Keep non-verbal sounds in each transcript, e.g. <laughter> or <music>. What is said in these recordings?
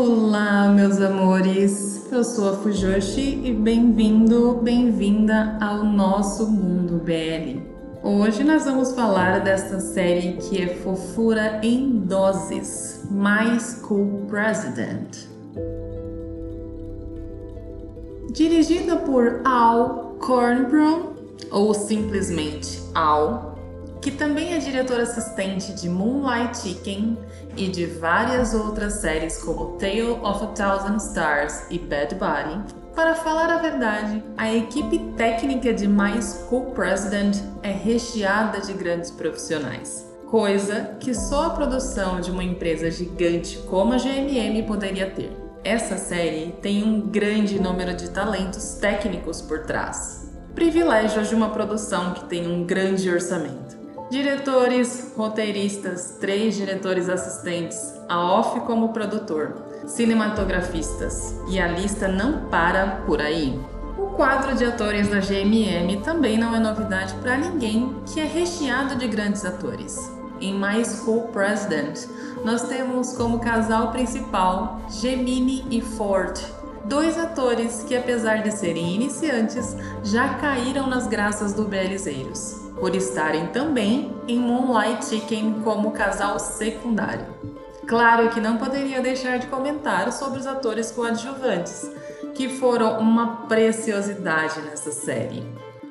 Olá, meus amores! Eu sou a Fujoshi e bem-vindo, bem-vinda ao nosso mundo BL. Hoje nós vamos falar desta série que é fofura em doses, My School President. Dirigida por Al Kornblum, ou simplesmente Al, que também é diretor assistente de Moonlight Chicken e de várias outras séries como Tale of a Thousand Stars e Bad Buddy. Para falar a verdade, a equipe técnica de My School President é recheada de grandes profissionais, coisa que só a produção de uma empresa gigante como a GMM poderia ter. Essa série tem um grande número de talentos técnicos por trás. Privilégios de uma produção que tem um grande orçamento. Diretores, roteiristas, três diretores assistentes, a off como produtor, cinematografistas e a lista não para por aí. O quadro de atores da GMM também não é novidade para ninguém, que é recheado de grandes atores. Em My School President, nós temos como casal principal Gemini e Ford, dois atores que, apesar de serem iniciantes, já caíram nas graças do Belizeiros por estarem também em Moonlight Chicken como casal secundário. Claro que não poderia deixar de comentar sobre os atores coadjuvantes, que foram uma preciosidade nessa série.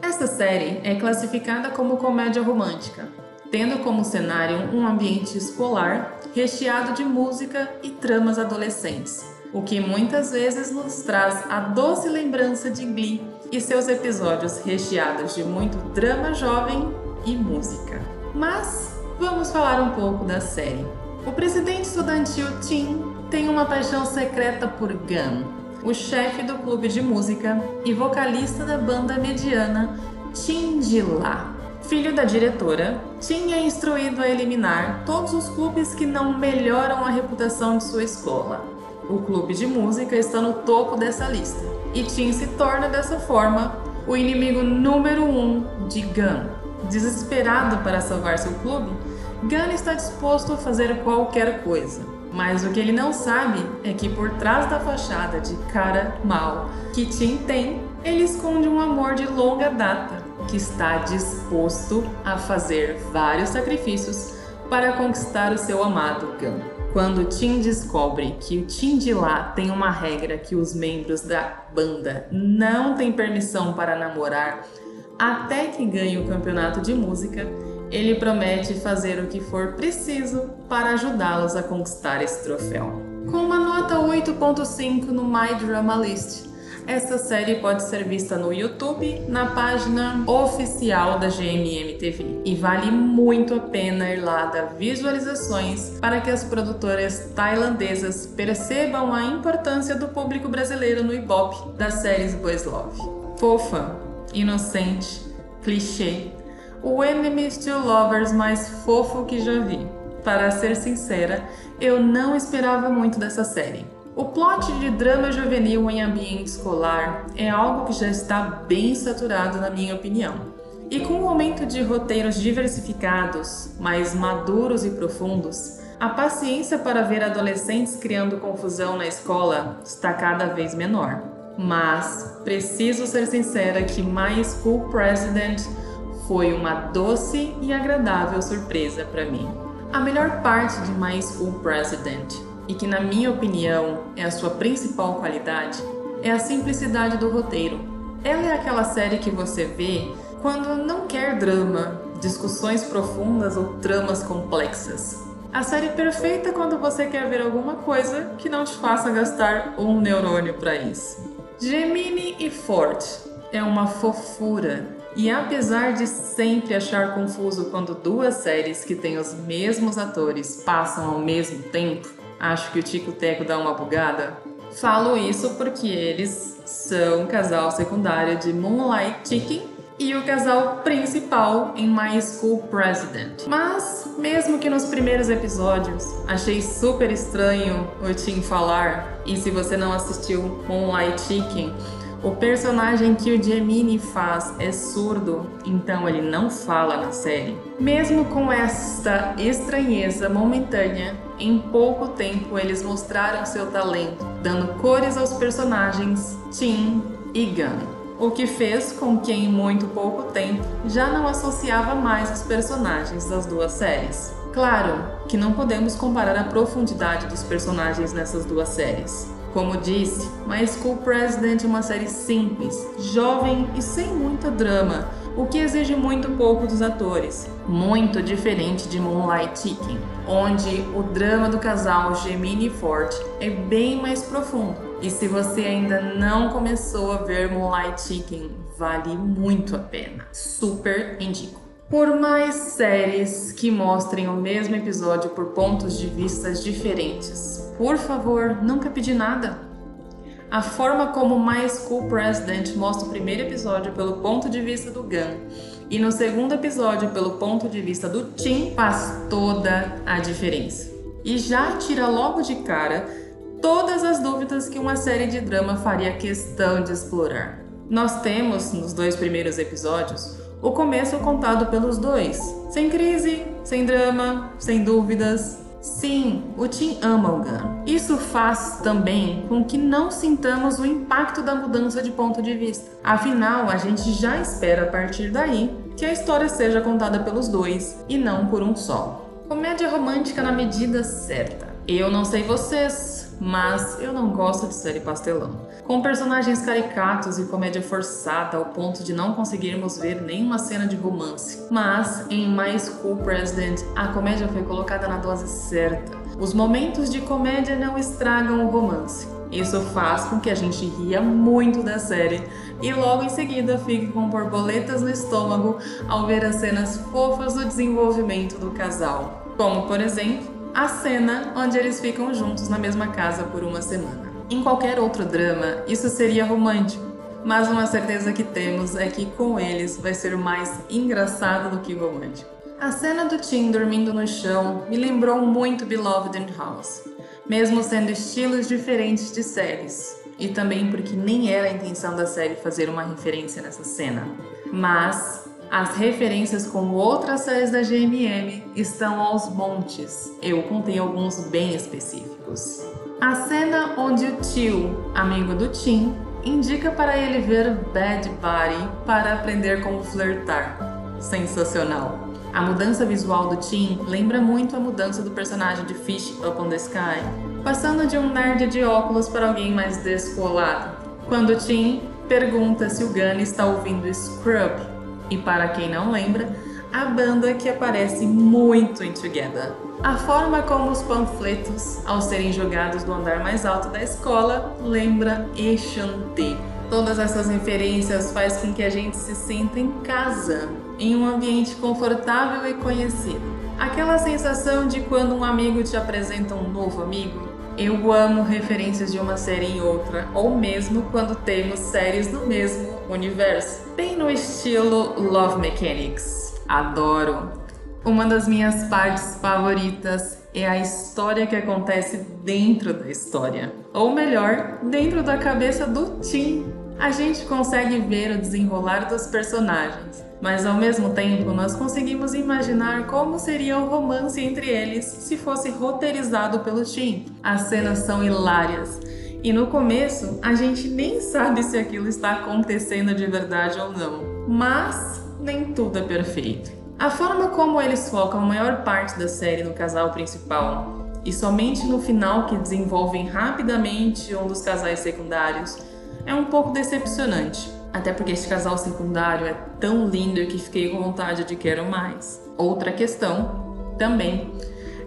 Esta série é classificada como comédia romântica, tendo como cenário um ambiente escolar recheado de música e tramas adolescentes, o que muitas vezes nos traz a doce lembrança de Glee e seus episódios recheados de muito drama jovem e música. Mas vamos falar um pouco da série. O presidente estudantil Tim tem uma paixão secreta por Gun, o chefe do clube de música e vocalista da banda mediana Tim Dila. Filho da diretora, Tim é instruído a eliminar todos os clubes que não melhoram a reputação de sua escola. O clube de música está no topo dessa lista e Tim se torna dessa forma o inimigo número um de Gun. Desesperado para salvar seu clube, Gun está disposto a fazer qualquer coisa. Mas o que ele não sabe é que por trás da fachada de cara mal que Tim tem, ele esconde um amor de longa data que está disposto a fazer vários sacrifícios para conquistar o seu amado Gun. Quando Tim descobre que o Tim de lá tem uma regra que os membros da banda não têm permissão para namorar até que ganhe o campeonato de música, ele promete fazer o que for preciso para ajudá-los a conquistar esse troféu. Com uma nota 8.5 no My Drama List, essa série pode ser vista no YouTube, na página oficial da GMM TV. E vale muito a pena ir lá dar visualizações para que as produtoras tailandesas percebam a importância do público brasileiro no Ibope das séries Boys Love. Fofa, inocente, clichê, o Enemies to Lovers mais fofo que já vi. Para ser sincera, eu não esperava muito dessa série. O plot de drama juvenil em ambiente escolar é algo que já está bem saturado, na minha opinião. E com o aumento de roteiros diversificados, mais maduros e profundos, a paciência para ver adolescentes criando confusão na escola está cada vez menor. Mas preciso ser sincera que My School President foi uma doce e agradável surpresa para mim. A melhor parte de My School President e que, na minha opinião, é a sua principal qualidade, é a simplicidade do roteiro. Ela é aquela série que você vê quando não quer drama, discussões profundas ou tramas complexas. A série perfeita quando você quer ver alguma coisa que não te faça gastar um neurônio para isso. Gemini e Ford é uma fofura e apesar de sempre achar confuso quando duas séries que têm os mesmos atores passam ao mesmo tempo, acho que o Tico Teco dá uma bugada? Falo isso porque eles são o casal secundário de Moonlight Chicken e o casal principal em My School President. Mas, mesmo que nos primeiros episódios achei super estranho o Tim falar, e se você não assistiu Moonlight Chicken, O personagem que o Gemini faz é surdo, então ele não fala na série. Mesmo com esta estranheza momentânea, em pouco tempo eles mostraram seu talento, dando cores aos personagens Tim e Gun o que fez com que em muito pouco tempo já não associava mais os personagens das duas séries. Claro que não podemos comparar a profundidade dos personagens nessas duas séries. Como disse, My School President é uma série simples, jovem e sem muito drama, o que exige muito pouco dos atores. Muito diferente de Moonlight Chicken, onde o drama do casal Gemini Ford é bem mais profundo. E se você ainda não começou a ver Moonlight Chicken, vale muito a pena. Super indico. Por mais séries que mostrem o mesmo episódio por pontos de vistas diferentes, por favor, nunca pedi nada. A forma como My School President mostra o primeiro episódio pelo ponto de vista do Gun e no segundo episódio pelo ponto de vista do Tim faz toda a diferença. E já tira logo de cara todas as dúvidas que uma série de drama faria questão de explorar. Nós temos, nos dois primeiros episódios, o começo contado pelos dois, sem crise, sem drama, sem dúvidas, Sim, o Tim ama o Gun. Isso faz também com que não sintamos o impacto da mudança de ponto de vista. Afinal, a gente já espera a partir daí que a história seja contada pelos dois e não por um só. Comédia romântica na medida certa. Eu não sei vocês, mas eu não gosto de série pastelão. Com personagens caricatos e comédia forçada ao ponto de não conseguirmos ver nenhuma cena de romance. Mas em My School President, a comédia foi colocada na dose certa. Os momentos de comédia não estragam o romance. Isso faz com que a gente ria muito da série e logo em seguida fique com borboletas no estômago ao ver as cenas fofas do desenvolvimento do casal. Como, por exemplo, a cena onde eles ficam juntos na mesma casa por uma semana. Em qualquer outro drama, isso seria romântico, mas uma certeza que temos é que com eles vai ser mais engraçado do que romântico. A cena do Tim dormindo no chão me lembrou muito Beloved and House, mesmo sendo estilos diferentes de séries, e também porque nem era a intenção da série fazer uma referência nessa cena. Mas as referências com outras séries da GMM estão aos montes. Eu contei alguns bem específicos. A cena onde o tio, amigo do Tim, indica para ele ver Bad Buddy para aprender como flertar. Sensacional. A mudança visual do Tim lembra muito a mudança do personagem de Fish Up on the Sky, passando de um nerd de óculos para alguém mais descolado. Quando Tim pergunta se o Gunn está ouvindo Scrub, e para quem não lembra, a banda que aparece muito em Together. A forma como os panfletos, ao serem jogados do andar mais alto da escola, lembra Enchanté. Todas essas referências faz com que a gente se sinta em casa, em um ambiente confortável e conhecido. Aquela sensação de quando um amigo te apresenta um novo amigo. Eu amo referências de uma série em outra, ou mesmo quando temos séries no mesmo universo, bem no estilo Love Mechanics. Adoro! Uma das minhas partes favoritas é a história que acontece dentro da história. Ou melhor, dentro da cabeça do Tim. A gente consegue ver o desenrolar dos personagens, mas ao mesmo tempo nós conseguimos imaginar como seria o romance entre eles se fosse roteirizado pelo Tim. As cenas são hilárias. E no começo, a gente nem sabe se aquilo está acontecendo de verdade ou não. Mas nem tudo é perfeito. A forma como eles focam a maior parte da série no casal principal e somente no final que desenvolvem rapidamente um dos casais secundários é um pouco decepcionante. Até porque este casal secundário é tão lindo que fiquei com vontade de quero mais. Outra questão, também,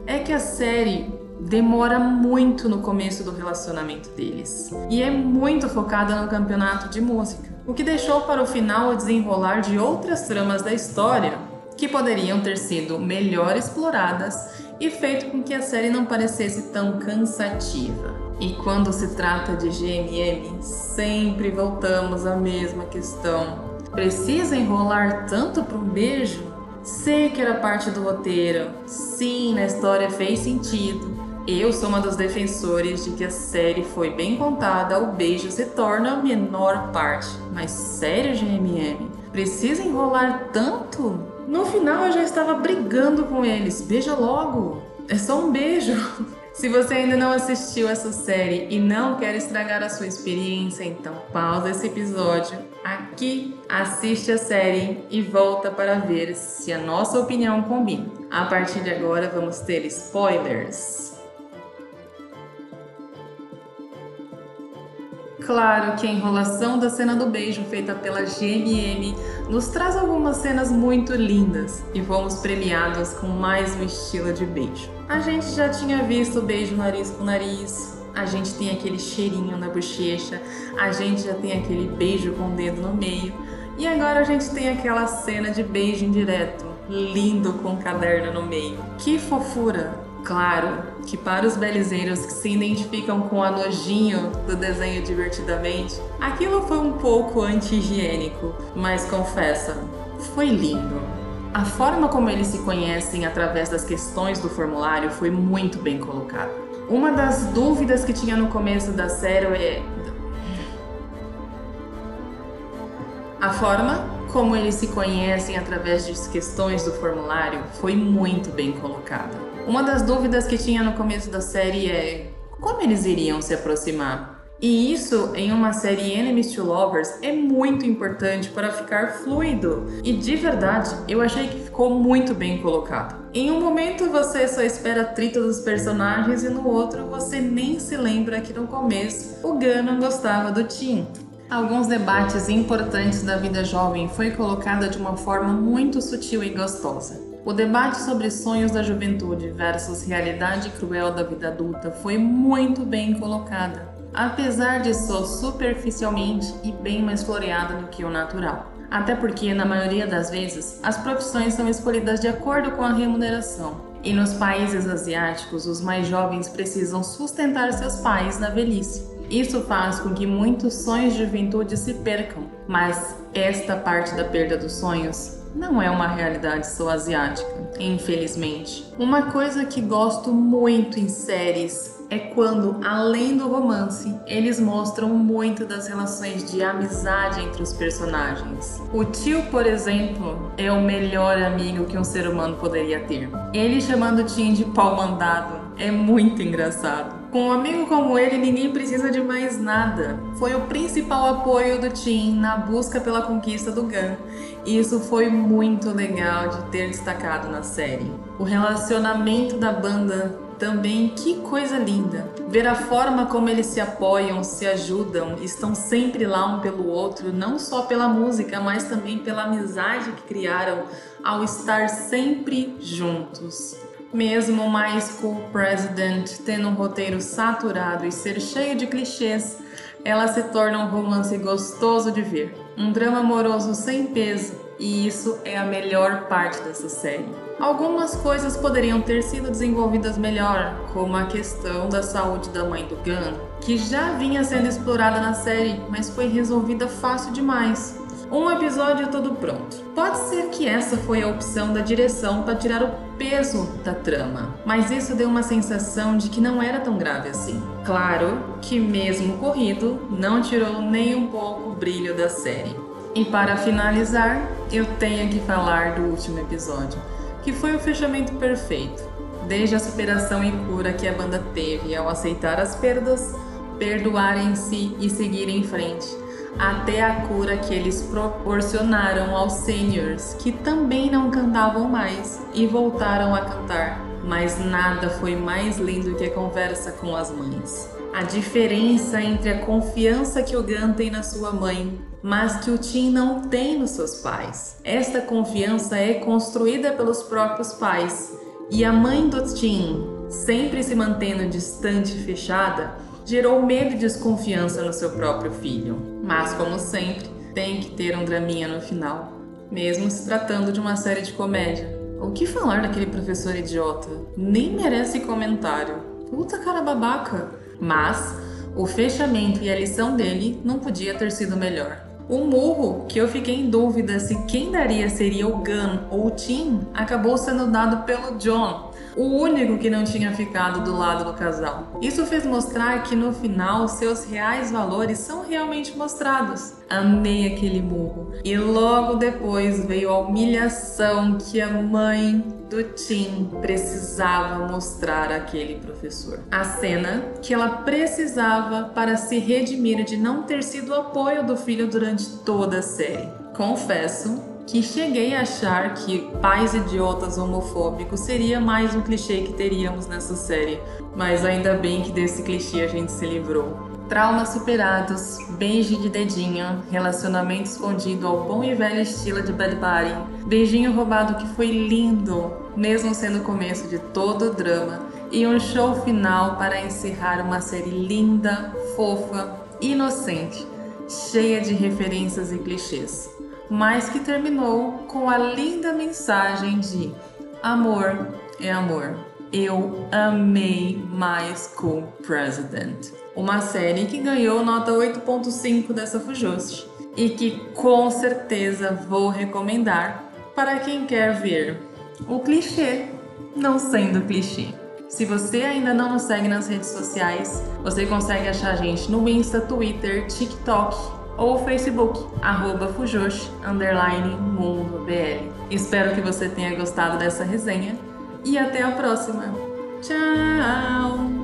é que a série demora muito no começo do relacionamento deles e é muito focada no campeonato de música, o que deixou para o final o desenrolar de outras tramas da história que poderiam ter sido melhor exploradas e feito com que a série não parecesse tão cansativa. E quando se trata de GMM, sempre voltamos à mesma questão. Precisa enrolar tanto para um beijo? Sei que era parte do roteiro, sim, na história fez sentido, Eu sou uma dos defensores de que a série foi bem contada, o beijo se torna a menor parte. Mas sério, GMM? Precisa enrolar tanto? No final eu já estava brigando com eles. Beija logo! É só um beijo! <laughs> Se você ainda não assistiu essa série e não quer estragar a sua experiência, então pausa esse episódio aqui, assiste a série e volta para ver se a nossa opinião combina. A partir de agora vamos ter spoilers. Claro que a enrolação da cena do beijo feita pela GMM nos traz algumas cenas muito lindas e fomos premiados com mais um estilo de beijo. A gente já tinha visto beijo nariz com nariz, a gente tem aquele cheirinho na bochecha, a gente já tem aquele beijo com o dedo no meio e agora a gente tem aquela cena de beijo indireto, lindo com caderno no meio. Que fofura! Claro que para os belizeiros que se identificam com a nojinho do desenho divertidamente, aquilo foi um pouco anti-higiênico, mas confessa, foi lindo. A forma como eles se conhecem através das questões do formulário foi muito bem colocada. Uma das dúvidas que tinha no começo da série é. A forma como eles se conhecem através das questões do formulário foi muito bem colocada. Uma das dúvidas que tinha no começo da série é como eles iriam se aproximar. E isso, em uma série Enemies to Lovers, é muito importante para ficar fluido. E de verdade, eu achei que ficou muito bem colocado. Em um momento você só espera atrito dos personagens e no outro você nem se lembra que no começo o Gunnar gostava do Tim. Alguns debates importantes da vida jovem foi colocada de uma forma muito sutil e gostosa. O debate sobre sonhos da juventude versus realidade cruel da vida adulta foi muito bem colocada, apesar de só superficialmente e bem mais floreada do que o natural. Até porque, na maioria das vezes, as profissões são escolhidas de acordo com a remuneração. E nos países asiáticos, os mais jovens precisam sustentar seus pais na velhice. Isso faz com que muitos sonhos de juventude se percam, mas esta parte da perda dos sonhos não é uma realidade só asiática, infelizmente. Uma coisa que gosto muito em séries é quando, além do romance, eles mostram muito das relações de amizade entre os personagens. O tio, por exemplo, é o melhor amigo que um ser humano poderia ter. Ele chamando o Tim de pau mandado é muito engraçado. Com um amigo como ele, ninguém precisa de mais nada. Foi o principal apoio do Tim na busca pela conquista do Gun. E isso foi muito legal de ter destacado na série. O relacionamento da banda também, que coisa linda. Ver a forma como eles se apoiam, se ajudam, estão sempre lá um pelo outro, não só pela música, mas também pela amizade que criaram ao estar sempre juntos. Mesmo My School President tendo um roteiro saturado e ser cheio de clichês, ela se torna um romance gostoso de ver. Um drama amoroso sem peso, e isso é a melhor parte dessa série. Algumas coisas poderiam ter sido desenvolvidas melhor, como a questão da saúde da mãe do Gun, que já vinha sendo explorada na série, mas foi resolvida fácil demais um episódio todo pronto. Pode ser que essa foi a opção da direção para tirar o peso da trama, mas isso deu uma sensação de que não era tão grave assim. Claro que, mesmo corrido, não tirou nem um pouco o brilho da série. E para finalizar, eu tenho que falar do último episódio, que foi o fechamento perfeito. Desde a superação e cura que a banda teve ao aceitar as perdas, perdoar em si e seguir em frente até a cura que eles proporcionaram aos seniors, que também não cantavam mais e voltaram a cantar. Mas nada foi mais lindo que a conversa com as mães. A diferença entre a confiança que o Gun tem na sua mãe, mas que o Tim não tem nos seus pais. Esta confiança é construída pelos próprios pais. E a mãe do Tim, sempre se mantendo distante e fechada, gerou medo e desconfiança no seu próprio filho. Mas, como sempre, tem que ter um draminha no final, mesmo se tratando de uma série de comédia. O que falar daquele professor idiota? Nem merece comentário. Puta cara babaca. Mas o fechamento e a lição dele não podia ter sido melhor. O murro, que eu fiquei em dúvida se quem daria seria o Gun ou o Tim, acabou sendo dado pelo John, o único que não tinha ficado do lado do casal. Isso fez mostrar que no final seus reais valores são realmente mostrados. Amei aquele murro. E logo depois veio a humilhação que a mãe do Tim precisava mostrar àquele professor. A cena que ela precisava para se redimir de não ter sido o apoio do filho durante toda a série. Confesso que cheguei a achar que pais idiotas homofóbicos seria mais um clichê que teríamos nessa série, mas ainda bem que desse clichê a gente se livrou. Traumas superados, beijo de dedinho, relacionamento escondido ao bom e velho estilo de Bad Bunny, beijinho roubado que foi lindo, mesmo sendo o começo de todo o drama, e um show final para encerrar uma série linda, fofa, inocente, cheia de referências e clichês mas que terminou com a linda mensagem de amor é amor. Eu amei My School President, uma série que ganhou nota 8.5 dessa Fujoshi e que com certeza vou recomendar para quem quer ver o clichê não sendo clichê. Se você ainda não nos segue nas redes sociais, você consegue achar a gente no Insta, Twitter, TikTok ou Facebook, arroba Fujoshi, underline Mundo BL. Espero que você tenha gostado dessa resenha e até a próxima. Tchau!